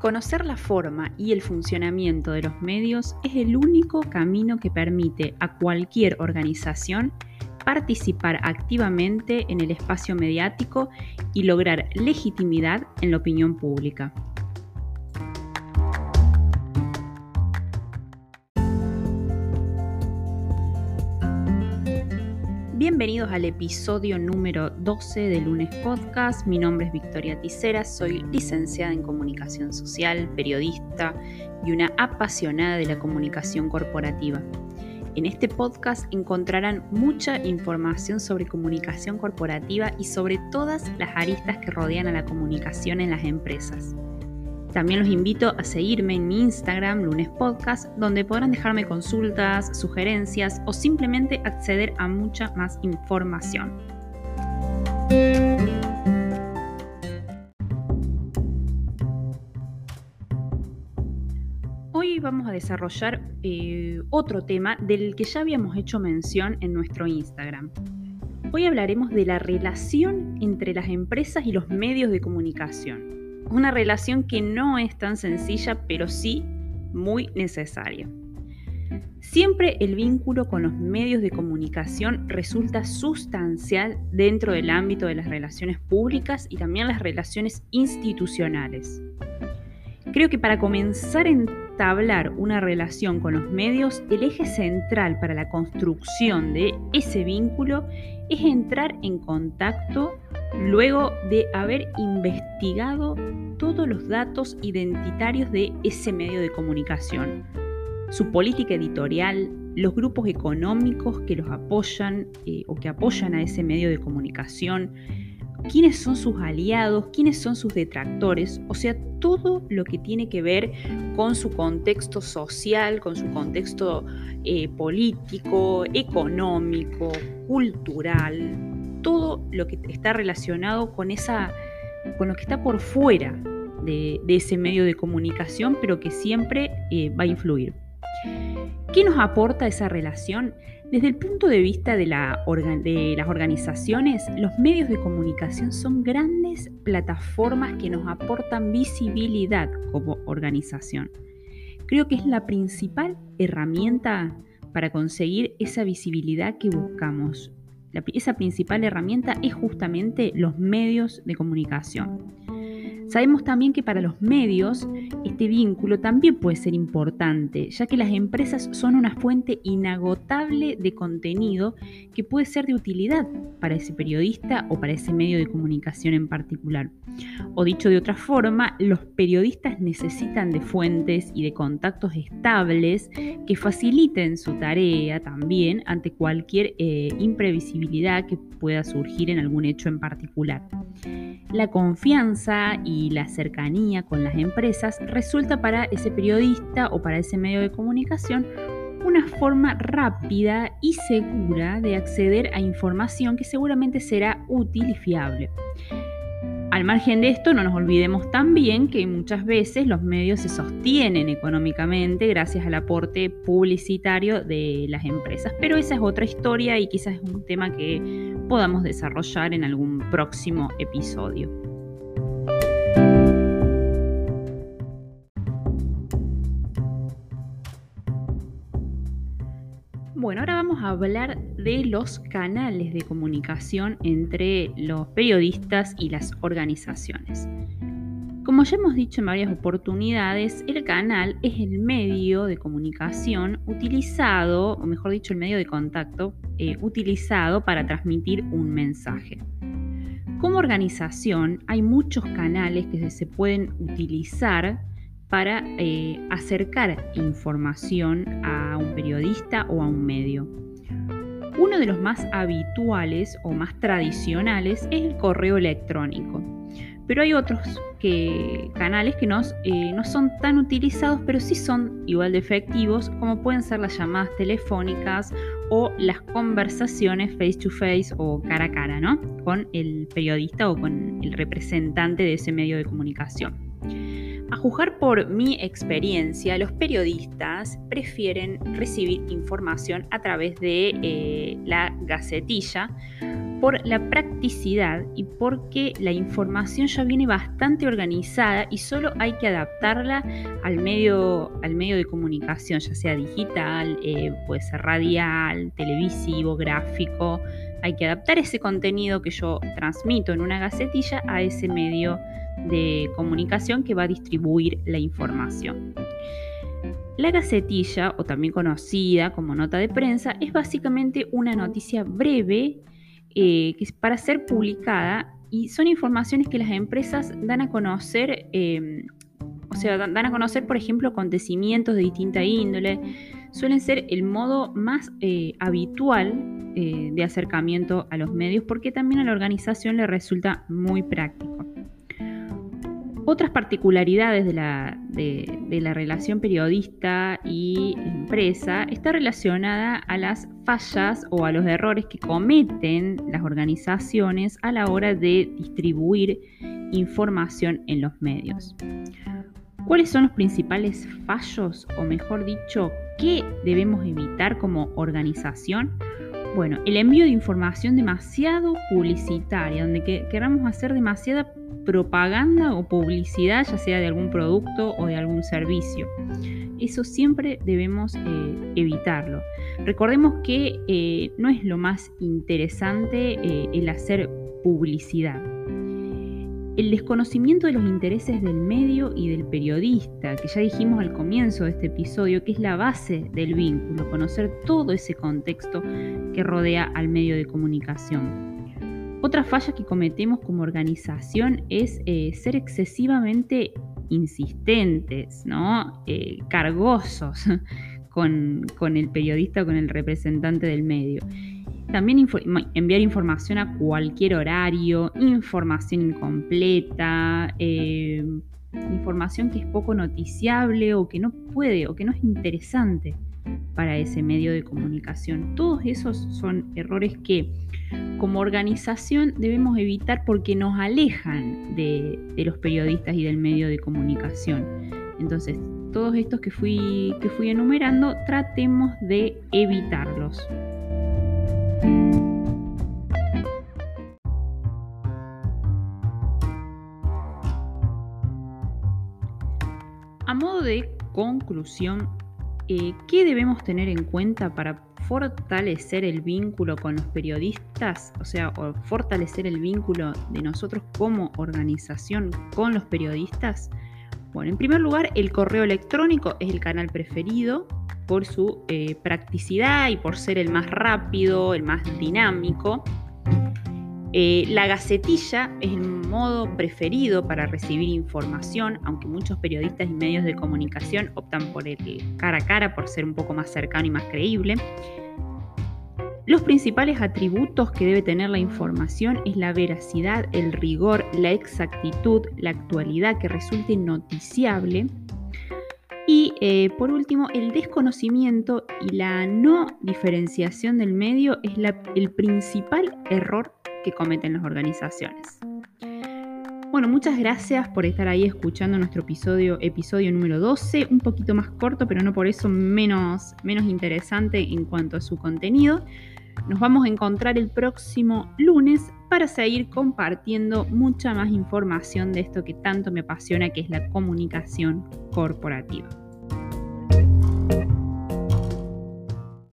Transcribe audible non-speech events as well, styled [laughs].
Conocer la forma y el funcionamiento de los medios es el único camino que permite a cualquier organización participar activamente en el espacio mediático y lograr legitimidad en la opinión pública. Bienvenidos al episodio número 12 de Lunes Podcast. Mi nombre es Victoria Ticera, soy licenciada en comunicación social, periodista y una apasionada de la comunicación corporativa. En este podcast encontrarán mucha información sobre comunicación corporativa y sobre todas las aristas que rodean a la comunicación en las empresas. También los invito a seguirme en mi Instagram, Lunes Podcast, donde podrán dejarme consultas, sugerencias o simplemente acceder a mucha más información. Hoy vamos a desarrollar eh, otro tema del que ya habíamos hecho mención en nuestro Instagram. Hoy hablaremos de la relación entre las empresas y los medios de comunicación. Una relación que no es tan sencilla, pero sí muy necesaria. Siempre el vínculo con los medios de comunicación resulta sustancial dentro del ámbito de las relaciones públicas y también las relaciones institucionales. Creo que para comenzar a entablar una relación con los medios, el eje central para la construcción de ese vínculo es entrar en contacto luego de haber investigado todos los datos identitarios de ese medio de comunicación, su política editorial, los grupos económicos que los apoyan eh, o que apoyan a ese medio de comunicación, quiénes son sus aliados, quiénes son sus detractores, o sea, todo lo que tiene que ver con su contexto social, con su contexto eh, político, económico, cultural, todo lo que está relacionado con, esa, con lo que está por fuera de, ese medio de comunicación, pero que siempre eh, va a influir. ¿Qué nos aporta esa relación? Desde el punto de vista de, la de, las organizaciones, los medios de comunicación son grandes plataformas que nos aportan visibilidad como organización. Creo que es la principal herramienta para conseguir esa visibilidad que buscamos esa principal herramienta es justamente los medios de comunicación. Sabemos también que para los medios este vínculo también puede ser importante, ya que las empresas son una fuente inagotable de contenido que puede ser de utilidad para ese periodista o para ese medio de comunicación en particular. O dicho de otra forma, los periodistas necesitan de fuentes y de contactos estables que faciliten su tarea también ante cualquier eh, imprevisibilidad que pueda surgir en algún hecho en particular. La confianza y la cercanía con las empresas resulta para ese periodista o para ese medio de comunicación una forma rápida y segura de acceder a información que seguramente será útil y fiable. Al margen de esto, no nos olvidemos también que muchas veces los medios se sostienen económicamente gracias al aporte publicitario de las empresas, pero esa es otra historia y quizás es un tema que podamos desarrollar en algún próximo episodio. Bueno, ahora vamos a hablar de los canales de comunicación entre los periodistas y las organizaciones. Como ya hemos dicho en varias oportunidades, el canal es el medio de comunicación utilizado, o mejor dicho, el medio de contacto eh, utilizado para transmitir un mensaje. Como organización hay muchos canales que se pueden utilizar para eh, acercar información a un periodista o a un medio. Uno de los más habituales o más tradicionales es el correo electrónico, pero hay otros canales que eh, no son tan utilizados, pero sí son igual de efectivos, como pueden ser las llamadas telefónicas o las conversaciones face to face o cara a cara, ¿no? Con el periodista o con el representante de ese medio de comunicación. A juzgar por mi experiencia, los periodistas prefieren recibir información a través de eh, la gacetilla por la practicidad y porque la información ya viene bastante organizada y solo hay que adaptarla al medio, al medio de comunicación, ya sea digital, eh, puede ser radial, televisivo, gráfico. Hay que adaptar ese contenido que yo transmito en una gacetilla a ese medio de comunicación que va a distribuir la información. La gacetilla, o también conocida como nota de prensa, es básicamente una noticia breve eh, que es para ser publicada y son informaciones que las empresas dan a conocer, em, o sea, dan a conocer, por ejemplo, acontecimientos de distinta índole. Suelen ser el modo más eh, habitual eh, de acercamiento a los medios porque también a la organización le resulta muy práctico. Otras particularidades de la, relación periodista y empresa está relacionada a las fallas o a los errores que cometen las organizaciones a la hora de distribuir información en los medios. ¿Cuáles son los principales fallos o mejor dicho, qué debemos evitar como organización? Bueno, el envío de información demasiado publicitaria, donde queramos hacer demasiada propaganda o publicidad, ya sea de algún producto o de algún servicio. Eso siempre debemos eh, evitarlo. Recordemos que eh, no es lo más interesante eh, el hacer publicidad. El desconocimiento de los intereses del medio y del periodista, que ya dijimos al comienzo de este episodio, que es la base del vínculo, conocer todo ese contexto que rodea al medio de comunicación. Otra falla que cometemos como organización es eh, ser excesivamente insistentes, ¿no? Eh, cargosos [laughs] con, el periodista con el representante del medio. También enviar información a cualquier horario, información incompleta, eh, información que es poco noticiable o que no puede o que no es interesante para ese medio de comunicación. Todos esos son errores que como organización debemos evitar porque nos alejan de, los periodistas y del medio de comunicación. Entonces, todos estos que fui, que fui enumerando, tratemos de evitarlos. A modo de conclusión, eh, ¿qué debemos tener en cuenta para fortalecer el vínculo con los periodistas? O sea, fortalecer el vínculo de nosotros como organización con los periodistas. Bueno, en primer lugar, el correo electrónico es el canal preferido por su eh, practicidad y por ser el más rápido, el más dinámico. Eh, la gacetilla es el modo preferido para recibir información, aunque muchos periodistas y medios de comunicación optan por el cara a cara por ser un poco más cercano y más creíble. Los principales atributos que debe tener la información es la veracidad, el rigor, la exactitud, la actualidad que resulte noticiable. Y eh, por último, el desconocimiento y la no diferenciación del medio es el principal error que cometen las organizaciones. Bueno, muchas gracias por estar ahí escuchando nuestro episodio, episodio número 12, un poquito más corto, pero no por eso menos, menos interesante en cuanto a su contenido. Nos vamos a encontrar el próximo lunes para seguir compartiendo mucha más información de esto que tanto me apasiona, que es la comunicación corporativa.